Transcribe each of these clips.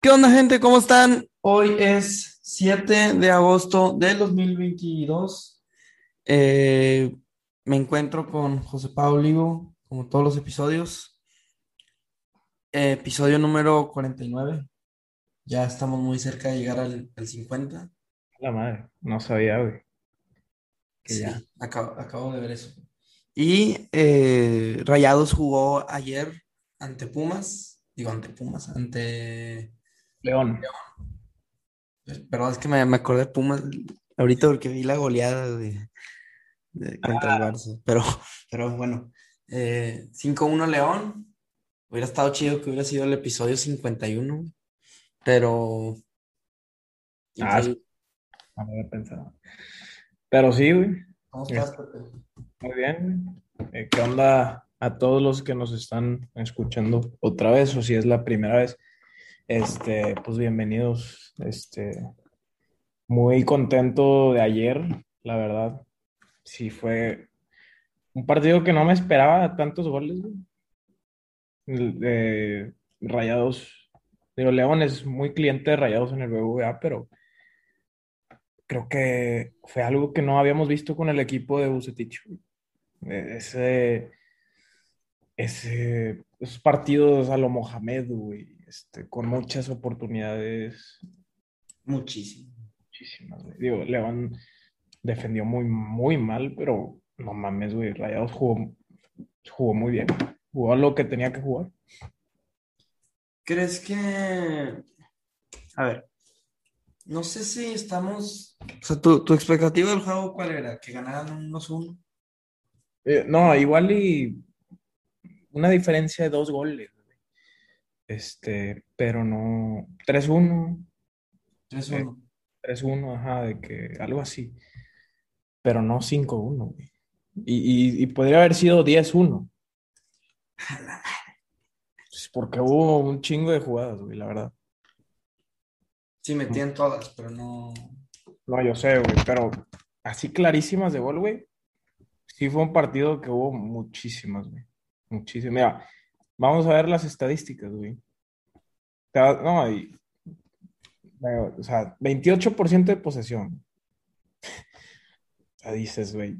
¿Qué onda, gente? ¿Cómo están? Hoy es 7 de agosto del 2022. Eh, me encuentro con José Pablo Olivo, como todos los episodios. Eh, episodio número 49. Ya estamos muy cerca de llegar al, al 50. La madre, no sabía, güey. Que Sí, ya. acabo, acabo de ver eso. Y eh, Rayados jugó ayer ante Pumas. Digo, ante Pumas, ante... León. Perdón, es que me, me acordé de Pumas ahorita porque vi la goleada de, de- contra el Barça. Pero, pero bueno, eh, 5-1 León. Hubiera estado chido que hubiera sido el episodio 51, pero Ah, increíble. No lo había pensado. Pero sí, güey. ¿Cómo estás, Pepe? Muy bien. Eh, ¿qué onda a todos los que nos están escuchando otra vez? O si es la primera vez, este, pues bienvenidos. Este, muy contento de ayer, la verdad. Sí, fue un partido que no me esperaba tantos goles, de Rayados. Digo, León es muy cliente de Rayados en el BBVA, pero creo que fue algo que no habíamos visto con el equipo de Bucetich. Eh, Ese, ese, esos partidos a lo Mohamed, güey, este, con muchas oportunidades, Muchísimo. muchísimas, güey. Digo, León defendió muy, muy mal, pero no mames, güey, Rayados jugó, jugó muy bien. Jugó lo que tenía que jugar. ¿Crees que... A ver, no sé si estamos... O sea, ¿tu, tu expectativa del juego cuál era? ¿Que ganaran unos 1 Eh, no, igual y una diferencia de dos goles. Este, pero no, 3-1, 3-1. 3-1, ajá, de que algo así, pero no 5-1, güey. Y, y- y podría haber sido 10-1, pues, porque hubo un chingo de jugadas, güey, la verdad. Sí, metían todas, pero no... No, yo sé, güey, pero así clarísimas de gol, güey. Sí fue un partido que hubo muchísimas, güey. Muchísimas. Mira, vamos a ver las estadísticas, güey. No, y, o sea, 28% de posesión. O sea, dices, güey,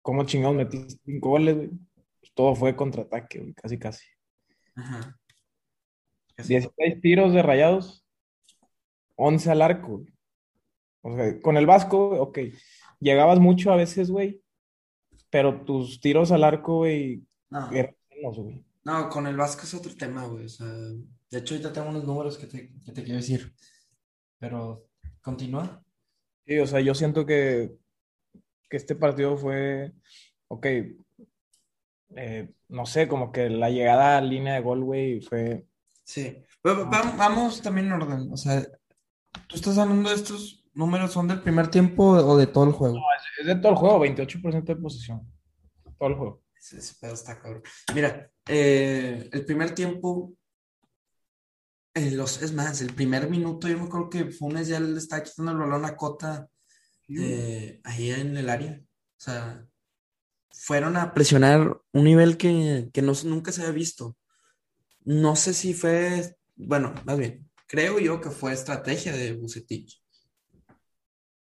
¿cómo chingados metiste cinco goles, güey? Pues todo fue contraataque, güey, casi, casi. Ajá. 16 tiros de rayados, 11 al arco, güey. O sea, con el Vasco, ok, llegabas mucho a veces, güey, pero tus tiros al arco, güey, No, eran menos, güey. No, con el Vasco es otro tema, güey. O sea, de hecho, ahorita tengo unos números que te, que te quiero decir. Pero, continúa. Sí, o sea, yo siento que, que este partido fue, ok, eh, no sé, como que la llegada a línea de gol, güey, fue, Sí. Va- vamos también en orden. O sea, ¿tú estás hablando de estos números son del primer tiempo o de todo el juego? es de todo el juego, 28% de posesión, todo el juego. Ese, pedo está cabrón. Mira, eh, el primer tiempo, eh, los, es más, el primer minuto, yo me acuerdo que Funes ya le estaba quitando el balón a Cota eh, ahí en el área. O sea, fueron a presionar un nivel que, que no, nunca se había visto. No sé si fue, bueno, más bien, creo yo que fue estrategia de Bucetich.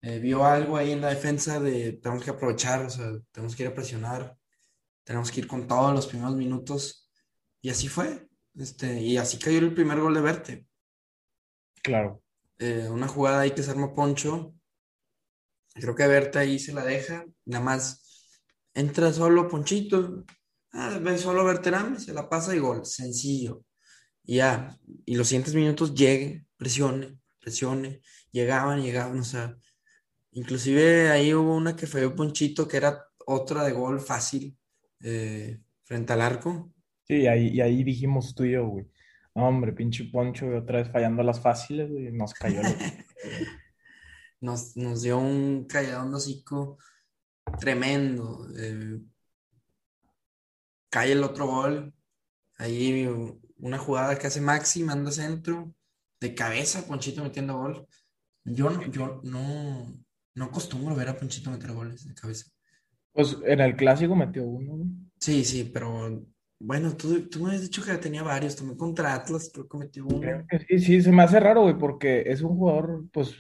Eh, vio algo ahí en la defensa de tenemos que aprovechar, o sea, tenemos que ir a presionar, tenemos que ir con todos los primeros minutos. Y así fue. Este, y así cayó el primer gol de Verte. Claro. Eh, una jugada ahí que se arma Poncho. Creo que Verte ahí se la deja. Nada más entra solo Ponchito. Ah, ve solo Berterame, se la pasa y gol. Sencillo. Y ya. Y los siguientes minutos llegue, presione, presione. Llegaban, llegaban. O sea, inclusive ahí hubo una que falló Ponchito, que era otra de gol fácil eh, frente al arco. Sí, y ahí, y ahí dijimos tú y yo, güey, no, hombre, pinche Poncho, güey, otra vez fallando las fáciles, güey, nos cayó. Nos, nos dio un calladón de hocico tremendo. eh, cae el otro gol. Ahí una jugada que hace Maxi, manda centro. De cabeza, Ponchito metiendo gol. Yo yo no, no acostumbro ver a Ponchito meter goles de cabeza. Pues en el clásico metió uno, güey. Sí, sí, pero Bueno, tú, tú me habías dicho que tenía varios, también contra Atlas, creo que metió uno. Creo que sí, sí, se me hace raro, güey, porque es un jugador, pues,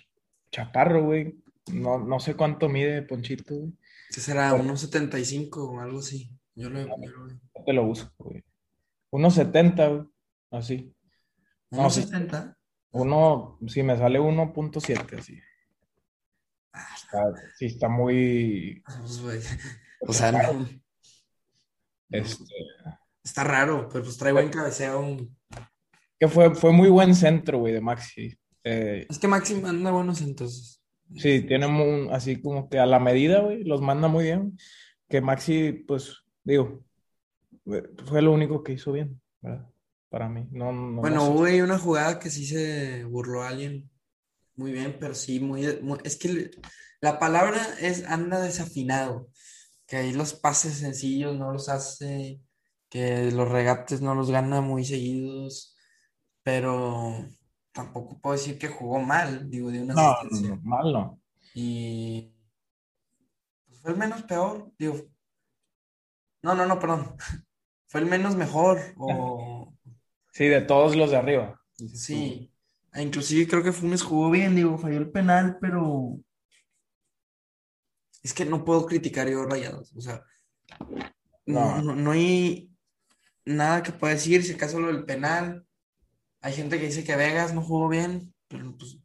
chaparro, güey. No, no sé cuánto mide Ponchito, güey. Ese será 1.75 o algo así. Yo lo, yo lo. No te lo busco, güey. 1.70, güey. Así. No, sí. 1.70. Uno, sí, me sale 1.7, así. Está- sí, está muy. Pues, O sea, no, Este, está raro, pero pues trae buen cabeceo. que fue, fue muy buen centro, güey, de Maxi. Eh, Es que Maxi anda buenos entonces. sí, tiene un- así como que a la medida, güey, los manda muy bien. Que Maxi, pues, digo, fue lo único que hizo bien, ¿verdad? Para mí. No, no, no Bueno, hubo una jugada que sí se burló a alguien. Muy bien, pero sí, muy, muy- es que la palabra es anda desafinado. Que ahí los pases sencillos no los hace, que los regates no los gana muy seguidos, pero tampoco puedo decir que jugó mal, digo, de una No, no, mal no. Y pues, fue el menos peor, digo, no, no, no, perdón. Fue el menos mejor, o Sí, de todos los de arriba. sí. E Inclusive creo que Funes jugó bien, digo, falló el penal, pero es que no puedo criticar yo Rayados, o sea, no, No. no, no hay nada que pueda decir, si acaso lo del penal, hay gente que dice que Vegas no jugó bien, pero pues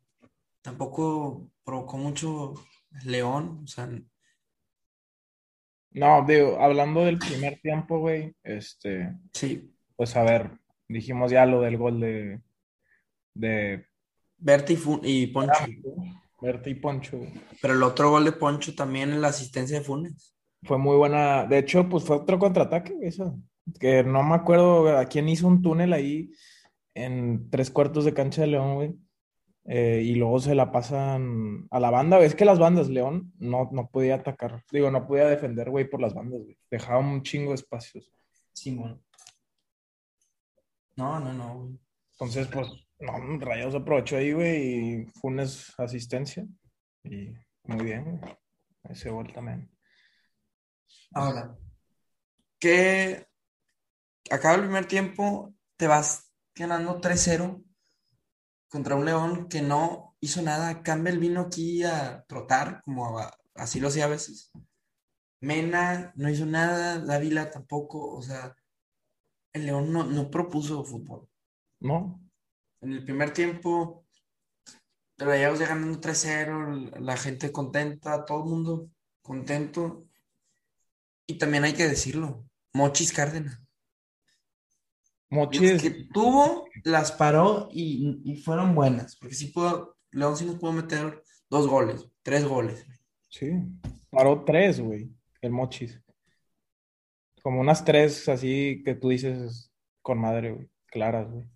tampoco provocó mucho León, o sea, No, digo, hablando del primer tiempo, güey, este, sí, pues a ver, dijimos ya lo del gol de, de Berti y, Poncho. Berta y Poncho. Pero el otro gol de Poncho también en la asistencia de Funes. Fue muy buena. De hecho, pues fue otro contraataque, güey, eso. Que no me acuerdo a quién hizo un túnel ahí en tres cuartos de cancha de León, güey. Eh, y luego se la pasan a la banda. Es que las bandas, León no, no podía atacar. Digo, no podía defender, güey, por las bandas, güey. Dejaba un chingo de espacios. Simón. No, no, no. güey. Entonces, pues, no, Rayados aprovechó ahí, güey, y Funes asistencia. Y muy bien, güey. Ese gol también. Ahora, que acaba el primer tiempo, te vas ganando 3-0 contra un León que no hizo nada. Campbell vino aquí a trotar, como a- así lo hacía a veces. Mena no hizo nada, Dávila tampoco. O sea, el León no, no propuso fútbol. ¿No? En el primer tiempo, Rayados ya ganando 3-0, la gente contenta, todo el mundo contento. Y también hay que decirlo, Mochis Cárdenas. Mochis. Que tuvo, las paró y, y fueron buenas. Porque sí pudo, León sí nos pudo meter dos goles, tres goles. Sí, paró tres, güey, el Mochis. Como unas tres así que tú dices con madre, güey, claras, güey.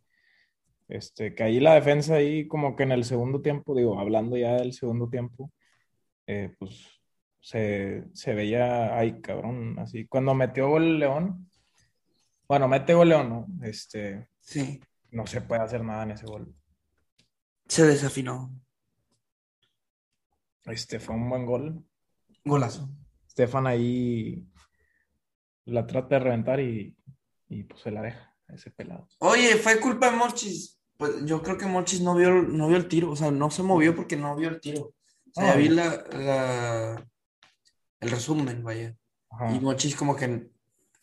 Este, que ahí la defensa ahí como que en el segundo tiempo, digo, hablando ya del segundo tiempo, eh, pues se, se veía, ay, cabrón, así. Cuando metió gol León, bueno, mete gol León, ¿no? Este, Sí, no se puede hacer nada en ese gol. se desafinó. Este, fue un buen gol. Golazo. Stefan ahí la trata de reventar y, y pues se la deja, ese pelado. Oye, fue culpa de Mochis. Pues yo creo que Mochis no vio, no vio el tiro, o sea, no se movió porque no vio el tiro. O sea, ya Ah. vi la, la- el resumen, vaya. Ajá, Y Mochis como que,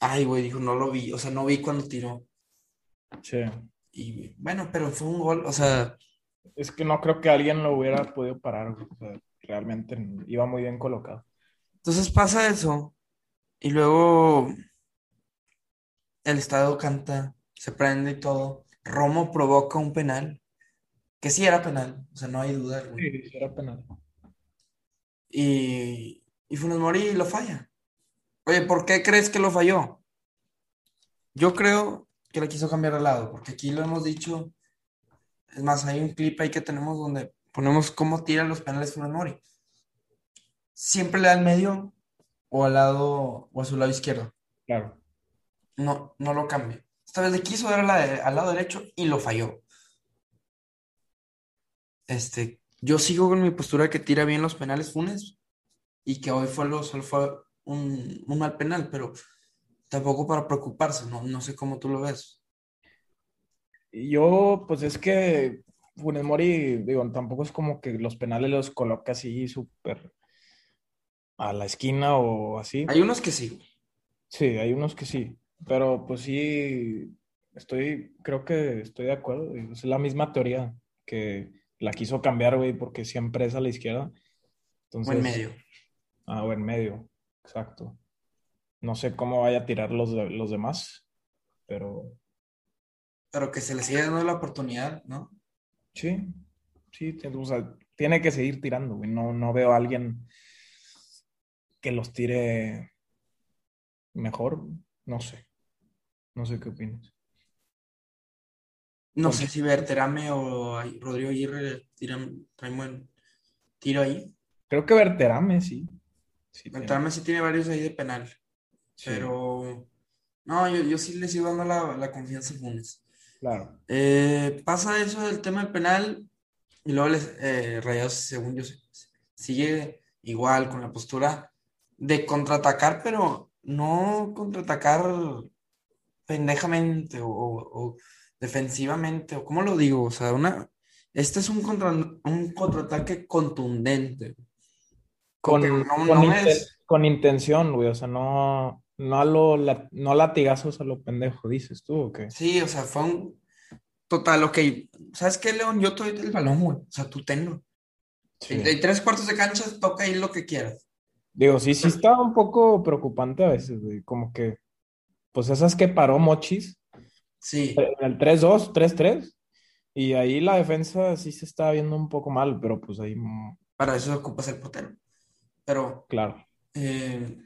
ay, güey, dijo, no lo vi, o sea, no vi cuando tiró. sí. Y bueno, pero fue un gol, o sea, Es que no creo que alguien lo hubiera podido parar, güey. O sea, realmente iba muy bien colocado. entonces pasa eso. Y luego el estadio canta, se prende y todo. Romo provoca un penal, que sí era penal, o sea, no hay duda alguna. Sí, sí, era penal. Y, y Funes Mori lo falla. Oye, ¿por qué crees que lo falló? Yo creo que le quiso cambiar de lado, porque aquí lo hemos dicho. Es más, hay un clip ahí que tenemos donde ponemos cómo tira los penales Funes Mori. Siempre le da al medio o al lado o a su lado izquierdo. Claro. No, no lo cambia. Esta vez le quiso dar a la de- al lado derecho y lo falló. Este, yo sigo con mi postura que tira bien los penales Funes y que hoy fue lo, solo fue un, un mal penal, pero tampoco para preocuparse, no, no sé cómo tú lo ves. Yo, pues es que Funes Mori, digo, tampoco es como que los penales los coloca así súper a la esquina o así. Hay unos que sí. Sí, hay unos que sí, pero pues sí, estoy, creo que estoy de acuerdo. Es la misma teoría que la quiso cambiar, güey, porque siempre es a la izquierda. Entonces, o en medio. Ah, o en medio, exacto. No sé cómo vaya a tirar los, los demás, pero... Pero que se le siga dando la oportunidad, ¿no? Sí, sí, o sea, tiene que seguir tirando, güey. No, no veo a alguien que los tire mejor, no sé. No sé qué opinas. No sé si Berterame o Rodrigo Aguirre tiran, traen buen tiro ahí. Creo que Berterame, sí. sí Berterame sí tiene varios ahí de penal. Pero no, yo, yo, sí le sigo dando la, la confianza a Funes. Claro. Eh, pasa eso del tema del penal y luego les, eh, Rayados, según yo, sigue igual con la postura de contraatacar, pero no contraatacar pendejamente o, defensivamente, o cómo lo digo, o sea, una, este es un, contra, un contraataque contundente. Con, con, intención, güey, o sea, no, no, a lo, no latigazos a lo pendejo, dices tú, ¿o qué? Sí, o sea, fue un total, ok, ¿sabes qué, León? Yo te doy el balón, güey, o sea, tú tenlo. Sí. tres cuartos de cancha, toca ahí lo que quieras. Digo, sí, sí está un poco preocupante a veces, güey, como que, pues esas que paró Mochis. Sí. En el 3-2, 3-3. Y ahí la defensa sí se está viendo un poco mal, pero pues ahí. Para eso ocupas el portero. Pero. Claro. Eh,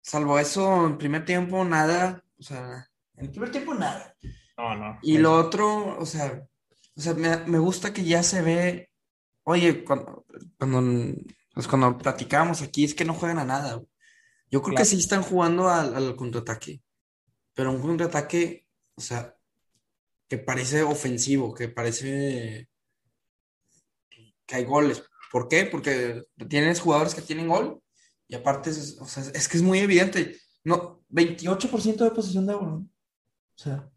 salvo eso, en primer tiempo, nada. O sea, en el primer tiempo, nada. No, no. Y lo otro, o sea, o sea me, me gusta que ya se ve. Oye, cuando, cuando pues cuando platicábamos aquí es que no juegan a nada. Yo creo que sí están jugando al, contraataque, pero un contraataque, o sea, que parece ofensivo, que parece que hay goles. ¿Por qué? Porque tienes jugadores que tienen gol y aparte, es, o sea, es que es muy evidente. No, 28% de posesión de balón. O sea,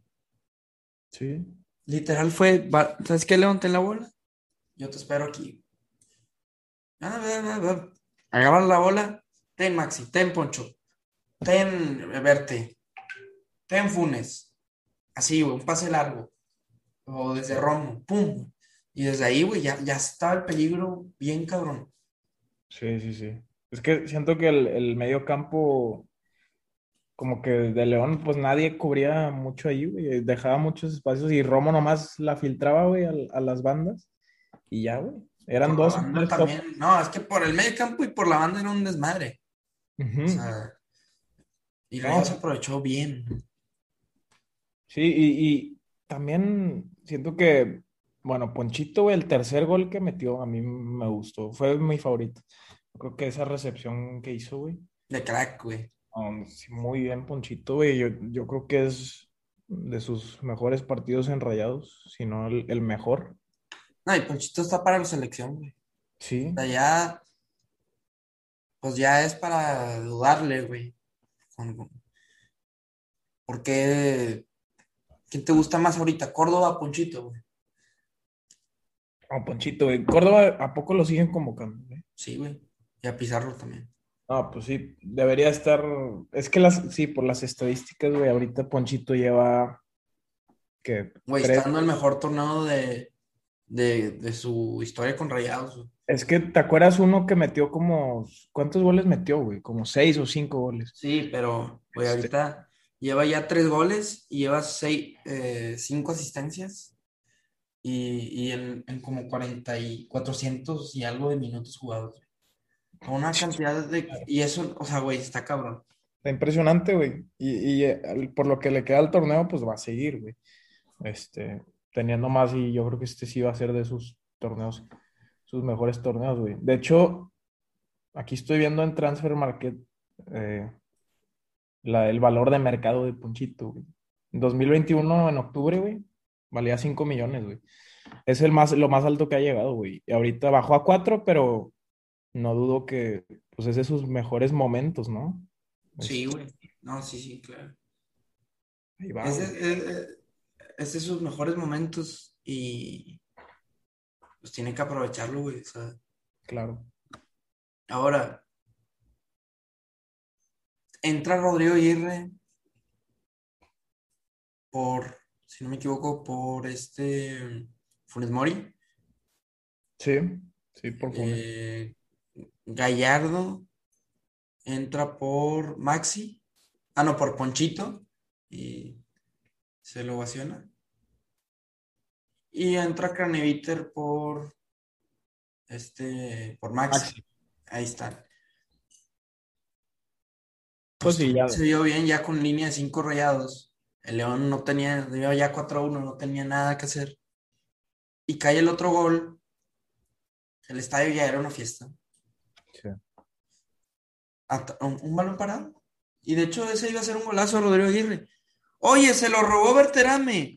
sí. Literal fue, ¿sabes qué? Ten la bola. Yo te espero aquí. Agarrar la bola. Ten Maxi, ten Poncho, ten Verte, ten Funes. Así, güey, un pase largo. O desde Romo, pum. Y desde ahí, güey, ya, ya estaba el peligro bien cabrón. Sí, sí, sí. Es que siento que el, medio campo, como que de León, pues nadie cubría mucho ahí, güey. Dejaba muchos espacios y Romo nomás la filtraba, güey, a, a las bandas. Y ya, güey. Eran dos. No, es que por el medio campo y por la banda era un desmadre. O sea, y luego se aprovechó bien. Sí, y, también siento que, bueno, Ponchito, el tercer gol que metió, a mí me gustó. Fue mi favorito. Creo que esa recepción que hizo, güey. De crack, güey. muy bien, Ponchito, güey. Yo, yo, creo que es de sus mejores partidos enrayados, si no el mejor. No, y Ponchito está para la selección, güey. Sí. O sea, ya. Pues ya es para dudarle, güey. ¿Por qué? ¿Quién te gusta más ahorita? ¿Córdoba o Ponchito, güey? A Ponchito, güey. Córdoba, ¿a poco lo siguen convocando, güey? Sí, güey. Y a Pizarro también. Ah, pues sí, debería estar. Es que las, sí, por las estadísticas, güey, ahorita Ponchito lleva. que Güey, está dando el mejor torneo de, de, su historia con Rayados. Es que te acuerdas uno que metió como, ¿cuántos goles metió, güey? Como seis o cinco goles. Sí, pero, güey, este ahorita lleva ya tres goles y lleva seis, eh, cinco asistencias y, en, como 40 y 400 y algo de minutos jugados. Una cantidad de... Y eso, o sea, güey, está cabrón. Está impresionante, güey. Y, y, eh, por lo que le queda al torneo, pues va a seguir, güey. Este, teniendo más y yo creo que este sí va a ser de sus torneos, sus mejores torneos, güey. De hecho, aquí estoy viendo en Transfer Market eh, el valor de mercado de Ponchito, güey. En 2021, en octubre, güey, valía 5 millones, güey. Es el más, lo más alto que ha llegado, güey. Y ahorita bajó a 4, pero no dudo que pues es de sus mejores momentos, ¿no? Sí, güey. No, sí, sí, claro. Ahí va. Es de, güey. es de- es de sus mejores momentos y pues tiene que aprovecharlo, güey. O sea, Claro. ahora entra Rodrigo Aguirre por, si no me equivoco, por este Funes Mori. Sí, sí, por favor. Eh, Gallardo entra por Maxi. Ah, no, por Ponchito. Y se lo ovaciona. Y entra Craneviter por este por. Maxi. Ahí está. Pues sí, ya. Se vio bien ya con línea de cinco rayados. El León no tenía, iba ya 4-1, no tenía nada que hacer. Y cae el otro gol. El estadio ya era una fiesta. Sí. At- un, un balón parado. Y de hecho ese iba a ser un golazo a Rodrigo Aguirre. Oye, se lo robó Berterame.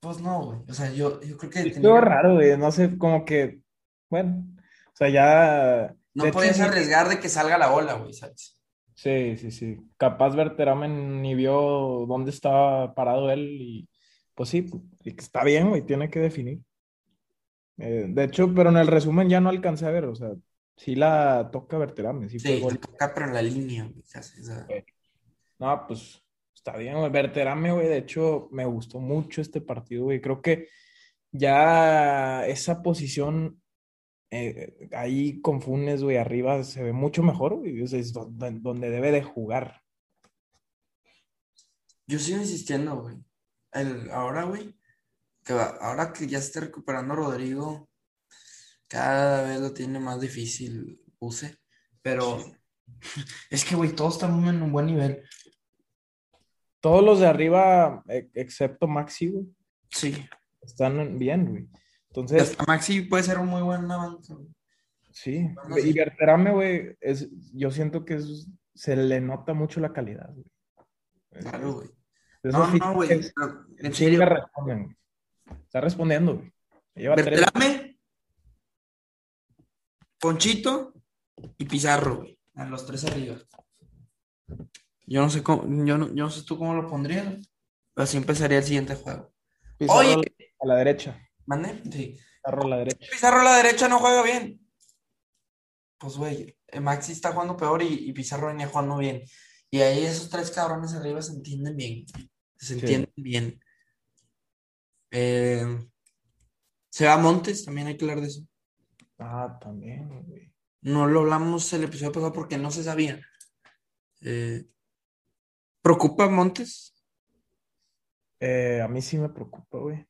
Pues no, güey. O sea, yo, yo creo que tenía- Estuvo raro, güey. No sé, como que. Bueno. O sea, ya. no de hecho, podías sí- arriesgar de que salga la bola, güey, ¿sabes? Sí, sí, sí. Capaz Verteramen ni vio dónde estaba parado él y pues sí, está bien, güey, tiene que definir. Eh, de hecho, pero en el resumen ya no alcancé a ver, o sea, sí la toca Verteramen, sí fue Sí, gol. la toca, pero en la línea. O sea, No, pues está bien, güey. Verterame, güey, de hecho me gustó mucho este partido, güey. Creo que ya esa posición eh, ahí con Funes, güey, arriba se ve mucho mejor, güey. Es donde, donde debe de jugar. Yo sigo insistiendo, güey. El, ahora, güey, que ahora que ya está recuperando Rodrigo, cada vez lo tiene más difícil, puse. Pero es que, güey, todos estamos en un buen nivel. Todos los de arriba, e- excepto Maxi, güey, Sí. están bien, güey. Entonces, Hasta Maxi puede ser un muy buen avance, güey. sí. Bueno, Y. Berterame, güey, es, yo siento que es- se le nota mucho la calidad, güey. Claro, güey. No, no, güey. En serio. responden. Está respondiendo, güey. Berterame, Ponchito y Pizarro, güey. A los tres arriba. Yo no sé cómo, yo no, yo no sé tú cómo lo pondrías, así empezaría el siguiente juego. Pizarro Oye. a la derecha. ¿Mande? Sí. Pizarro a la derecha. Pizarro a la derecha no juega bien. Pues, güey, eh, Maxi está jugando peor y, y Pizarro venía jugando bien. Y ahí esos tres cabrones arriba se entienden bien. Se Sí. entienden bien. Eh, se va Montes, también hay que hablar de eso. Ah, también, güey. No lo hablamos el episodio pasado porque no se sabía. Eh, ¿preocupa Montes? Eh, a mí sí me preocupa, güey.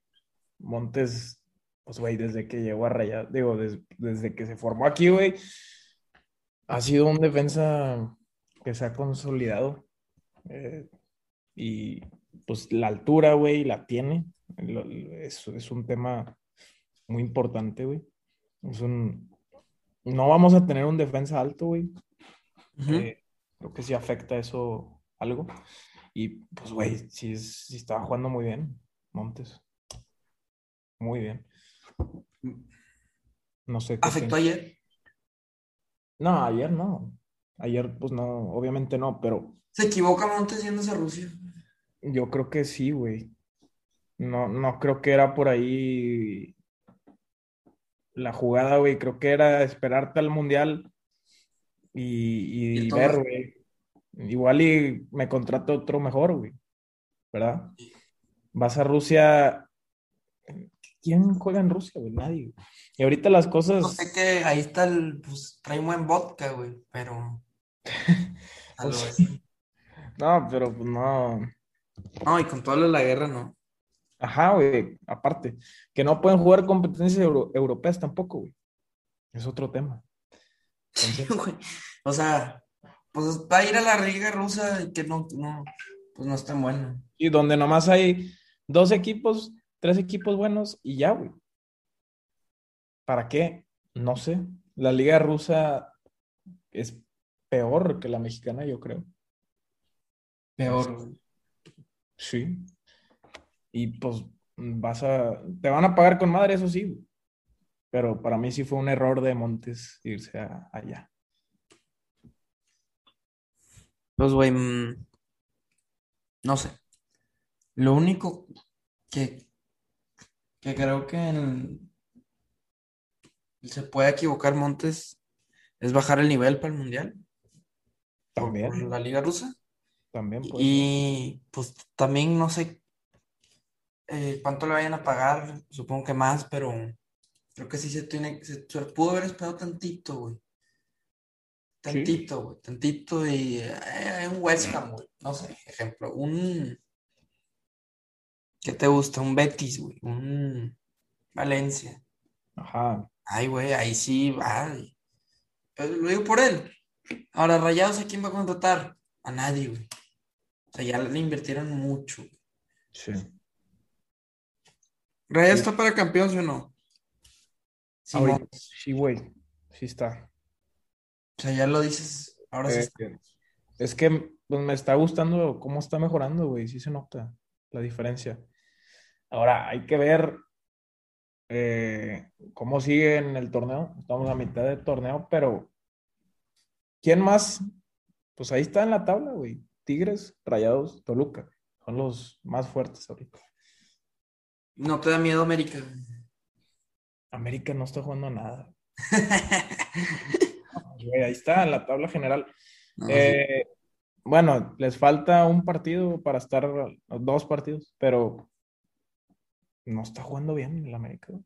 Montes, pues, güey, desde que llegó a Rayar, digo, des- desde que se formó aquí, güey, ha sido un defensa que se ha consolidado. Eh, y pues la altura, güey, la tiene. Es, es un tema muy importante, güey. Es un... No vamos a tener un defensa alto, güey. Eh, creo que sí afecta eso algo. Y pues, güey, sí, sí estaba jugando muy bien, Montes. Muy bien. No sé qué ¿Afectó piensas. ayer? No, ayer no. Ayer, pues no, obviamente no, pero ¿Se equivoca Montes yéndose a Rusia? yo creo que sí, güey. No, no creo que era por ahí la jugada, güey. Creo que era esperarte al mundial y, y Y ver, güey. Igual y me contrato otro mejor, güey. ¿Verdad? Vas a Rusia. ¿Quién juega en Rusia, güey? Nadie. güey. Y ahorita las No cosas. sé que ahí está el, pues trae buen vodka, güey, pero Pues-. No, pero pues no. No, y con todo lo de la guerra, no. Ajá, güey. Aparte, que no pueden jugar competencias euro- europeas tampoco, güey. Es otro tema. Entonces. O sea, pues va a ir a la liga rusa y que no, no, pues no es tan bueno. y donde nomás hay dos equipos, tres equipos buenos y ya, güey. ¿Para qué? No sé. La liga rusa es peor que la mexicana, yo creo. Peor, güey. Sí. Y pues vas a, te van a pagar con madre, eso sí. güey. Pero para mí sí fue un error de Montes irse a- allá. Pues, güey, mm, no sé. Lo único que, que creo que en- se puede equivocar Montes es bajar el nivel para el Mundial por También, la Liga Rusa. también puede ser. Y pues también no sé eh, cuánto le vayan a pagar, supongo que más, pero creo que sí se tiene, se, se pudo haber esperado tantito, güey. Sí, Tantito, güey, tantito y eh, un West Ham, güey. No sé, ejemplo, un, ¿qué te gusta? Un Betis, güey, un Valencia. ajá. Ay, güey, ahí sí. Pero Lo digo por él. Ahora, Rayados, ¿a quién va a contratar? A nadie, güey. O sea, ya le invirtieron mucho. güey. Sí. ¿Rayados Sí. está para campeón, sí o no? Simón. Ahorita, sí, güey. Sí está. O sea, ya lo dices, ahora sí Eh, está. es que pues, me está gustando cómo está mejorando, güey. Sí se nota la diferencia. Ahora hay que ver eh, cómo sigue en el torneo. Estamos a mitad del torneo, pero ¿quién más? Pues ahí está en la tabla, güey. Tigres, Rayados, Toluca. Son los más fuertes ahorita. No te da miedo América. América no está jugando nada. Güey, ahí está la tabla general. Sí. Eh, bueno, les falta un partido para estar, dos partidos, pero no está jugando bien el América. güey.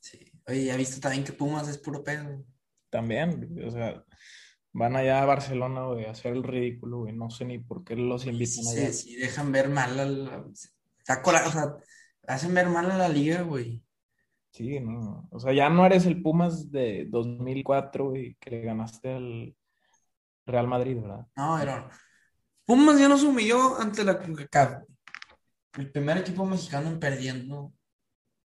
Sí. Oye, ya viste también que Pumas es puro pedo. También, o sea, van allá a Barcelona, güey, a hacer el ridículo, güey. No sé ni por qué los Sí, invitan sí, allá. sí, dejan ver mal a la... O sea, hacen ver mal a la liga, güey. Sí, no. O sea, ya no eres el Pumas de 2004, güey, que le ganaste al Real Madrid, ¿verdad? No, pero... Pumas ya nos humilló ante la CONCACAF. El primer equipo mexicano en perdiendo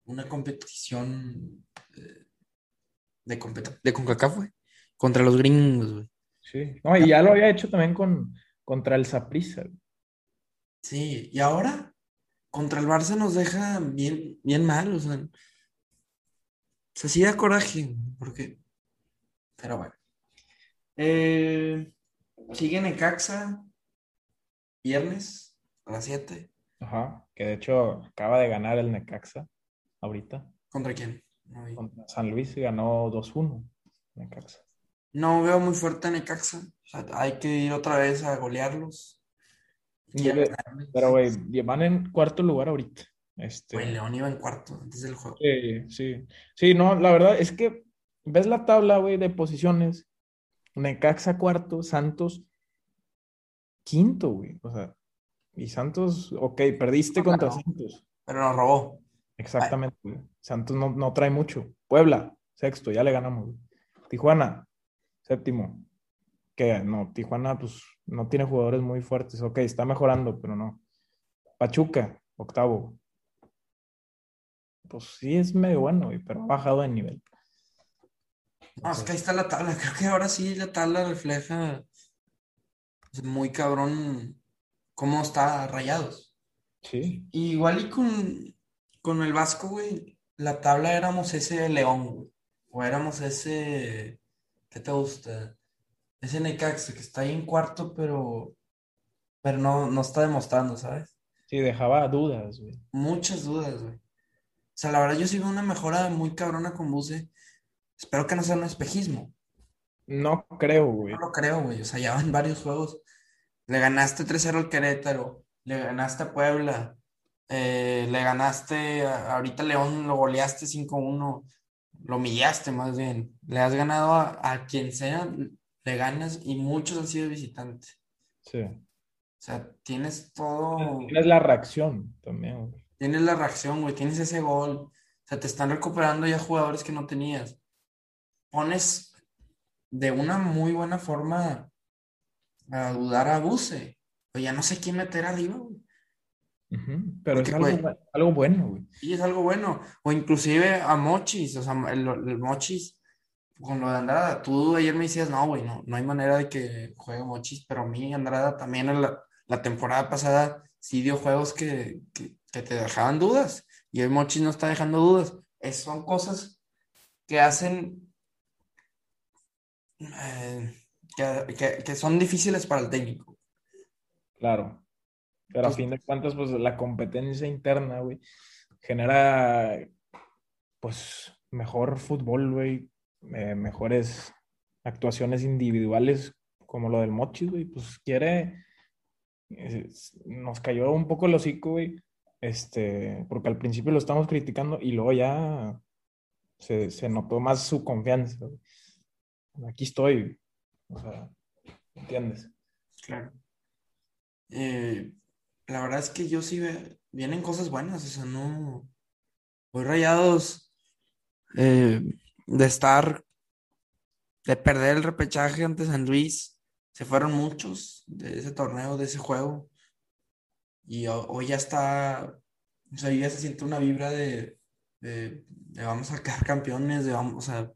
una competición eh, de, de CONCACAF, güey. Contra los gringos, güey. Sí. No, y ya lo había hecho también con, contra el Saprissa. güey. Sí, y ahora contra el Barça nos deja bien, bien mal, o sea, o sea, sí da coraje, porque, pero bueno. Eh, sigue Necaxa, viernes a las 7. Ajá, que de hecho acaba de ganar el Necaxa ahorita. ¿Contra quién? No. Contra San Luis y ganó 2-1 Necaxa. No veo muy fuerte a Necaxa, o sea, hay que ir otra vez a golearlos. Ganarles. Pero, güey, van en cuarto lugar ahorita. Güey, Este, León iba en cuarto antes del juego. sí, sí. Sí, no, la verdad es que ves la tabla, güey, de posiciones. Necaxa cuarto, Santos quinto, güey. O sea, y Santos, ok, perdiste No contra. Santos. Pero nos robó. Exactamente, güey. Santos no, no trae mucho. Puebla, sexto, ya le ganamos. güey. Tijuana, séptimo. Que no, Tijuana, pues no tiene jugadores muy fuertes. Ok, está mejorando, pero no. Pachuca, octavo. Pues sí es medio bueno, güey, pero ha bajado de nivel. No, es que ahí está la tabla. Creo que ahora sí la tabla refleja pues, muy cabrón cómo está Rayados. Sí, Y igual y con, con el Vasco, güey, la tabla éramos ese León, güey. O éramos ese, ¿qué te gusta? Ese Necaxa que está ahí en cuarto, pero, pero no, no está demostrando, ¿sabes? sí, dejaba dudas, güey. Muchas dudas, güey. O sea, la verdad yo sí veo una mejora muy cabrona con Buse. Espero que no sea un espejismo. No creo, güey. No lo creo, güey. O sea, ya van varios juegos. Le ganaste 3-0 al Querétaro, le ganaste a Puebla, eh, le ganaste, a- ahorita León lo goleaste 5-1, lo humillaste más bien. Le has ganado a, a quien sea, le ganas y muchos han sido visitantes. Sí. O sea, tienes todo, Tienes la reacción también, güey. Tienes la reacción, güey, tienes ese gol. O sea, te están recuperando ya jugadores que no tenías. Pones de una muy buena forma a dudar a Buse. O ya no sé quién meter arriba, güey. Ujú, Pero Porque, es algo, güey, algo bueno, güey. Y es algo bueno. O inclusive a Mochis, o sea, el, el Mochis, con lo de Andrada, tú ayer me decías, no, güey, no, no hay manera de que juegue Mochis, pero a mí Andrada también en la, la temporada pasada sí dio juegos que, que, que te dejaban dudas. Y el Mochis no está dejando dudas. Es- son cosas que hacen, eh, que, que- que son difíciles para el técnico. Claro. Pero a fin de cuentas, pues la competencia interna, güey, genera, pues, mejor fútbol, güey, eh, mejores actuaciones individuales como lo del Mochis, güey, pues quiere, nos cayó un poco el hocico, güey, este, porque al principio lo estamos criticando y luego ya se, se notó más su confianza. Aquí estoy, o sea, ¿entiendes? Claro. Eh, la verdad es que yo sí ve, vienen cosas buenas, o sea, no. Voy rayados eh, de estar, de perder el repechaje ante San Luis. Se fueron muchos de ese torneo, de ese juego. Y ho- hoy ya está, o sea, ya se siente una vibra de, de, de vamos a quedar campeones, de vamos, o sea,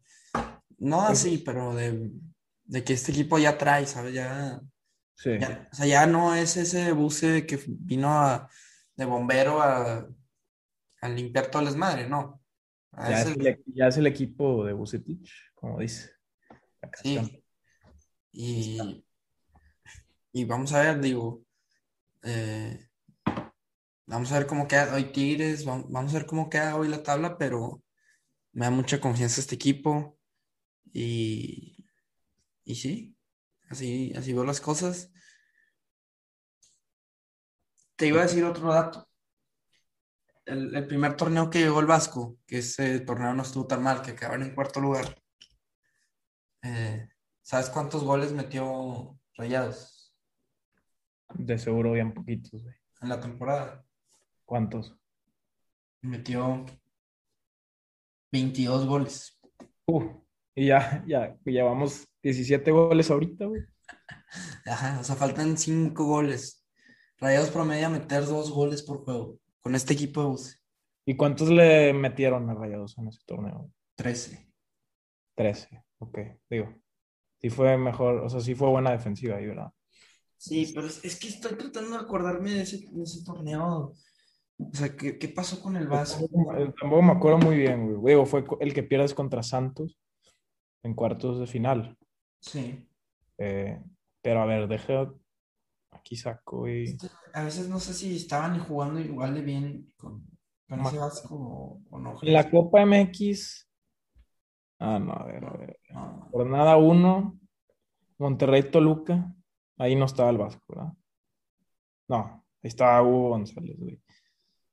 no así, pero de, de que este equipo ya trae, ¿sabes? Ya. Sí. Ya, o sea, ya no es ese buce que vino a- de bombero a, a limpiar todo el desmadre, no. A Ya ese- es, el, ya es el equipo de Bucetich, como dice. sí. Y, y vamos a ver, digo, eh, vamos a ver cómo queda hoy Tigres, vam- vamos a ver cómo queda hoy la tabla, pero me da mucha confianza este equipo y, y sí, así, así veo las cosas. Te iba a decir otro dato. el, el primer torneo que llegó el Vasco, que ese torneo no estuvo tan mal, que acabaron en cuarto lugar. Eh, ¿sabes cuántos goles metió Rayados De seguro bien poquitos, güey. en la temporada? ¿Cuántos? Metió 22 goles. Uh, y ya, ya, llevamos 17 goles ahorita, güey. Ajá, o sea, faltan 5 goles. Rayados promedia meter 2 goles por juego con este equipo de UCE. ¿Y cuántos le metieron a Rayados en ese torneo? 13. 13, ok, digo. Sí fue mejor, o sea, sí fue buena defensiva ahí, ¿verdad? Sí, pero es, es que estoy tratando de acordarme de ese, de ese torneo. O sea, ¿qué, qué pasó con el Vasco? Eh, Tampoco me acuerdo muy bien, güey. Fue el que pierdes contra Santos en cuartos de final. Sí. Eh, pero a ver, deja, aquí saco y... A veces no sé si estaban jugando igual de bien con, con ese Vasco o, o no. En la Copa MX... Ah, no, a ver, a ver. No. Jornada 1, Monterrey-Toluca. Ahí no estaba el Vasco, ¿verdad? No, ahí estaba Hugo González, güey.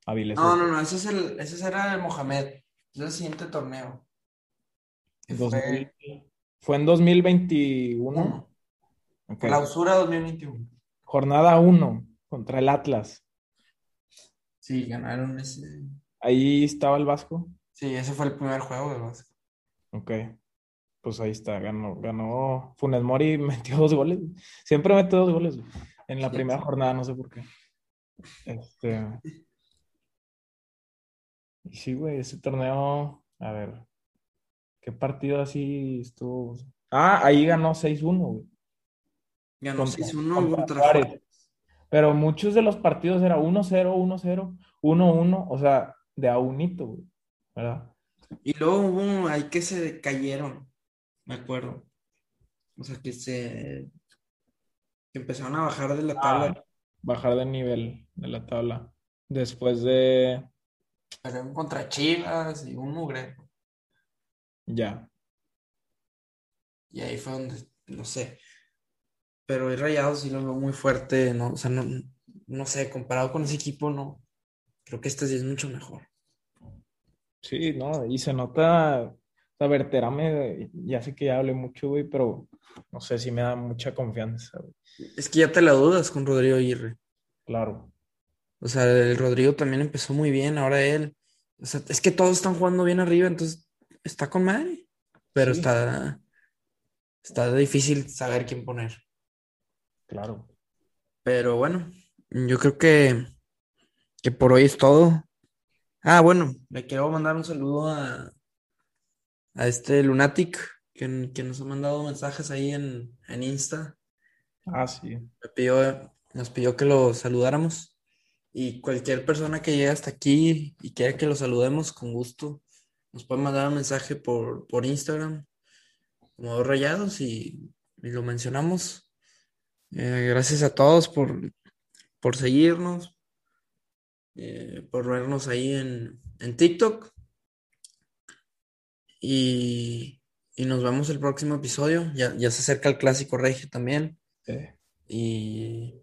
Avilés. No, no, no, ese, es el, ese era el Mohamed. Es el siguiente torneo. Que fue 2000 Fue en 2021. uno. Ok. Clausura 2021. Jornada 1 contra el Atlas. Sí, ganaron ese. Ahí estaba el Vasco. Sí, ese fue el primer juego del Vasco. Ok. Pues ahí está, ganó, ganó Funes Mori, metió dos goles. Siempre mete dos goles en la Sí, primera sí. jornada, no sé por qué. Este. Y sí, güey, ese torneo, a ver, ¿qué partido así estuvo? Ah, ahí ganó 6-1, güey. Ganó Contra- 6-1 contra Juárez. Pero muchos de los partidos era 1-0, 1-0, 1-1, o sea, de a unito, güey, ¿verdad? Y luego hubo ahí que se cayeron, me acuerdo. O sea, que se que empezaron a bajar de la tabla. Bajar de nivel de la tabla. Después de, Perdieron contra Chivas y un mugre. ya, Y ahí fue donde, no sé. Pero el Rayados sí lo veo muy fuerte, ¿no? O sea, no, no sé, comparado con ese equipo, no. Creo que este sí es mucho mejor. sí, ¿no? Y se nota, o sea, Berterame, ya sé que ya hablé mucho, güey, pero no sé si me da mucha confianza, güey. Es que ya te la dudas con Rodrigo Aguirre. Claro, O sea, el Rodrigo también empezó muy bien, ahora él. O sea, es que todos están jugando bien arriba, entonces está con madre. Pero Sí. está, está difícil saber quién poner. claro. Pero bueno, yo creo que, que por hoy es todo. Ah, bueno, le quiero mandar un saludo a, a este Lunatic, que, que nos ha mandado mensajes ahí en, en Insta. Ah, sí. Me pidió, nos pidió que lo saludáramos. Y cualquier persona que llegue hasta aquí y quiera que lo saludemos con gusto, nos puede mandar un mensaje por, por Instagram, como dos rayados, y, lo mencionamos. Eh, gracias a todos por, por seguirnos, eh, por vernos ahí en, en TikTok. Y, y, nos vemos el próximo episodio. Ya, ya se acerca el clásico regio también. Y,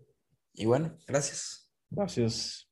y bueno, gracias. Gracias.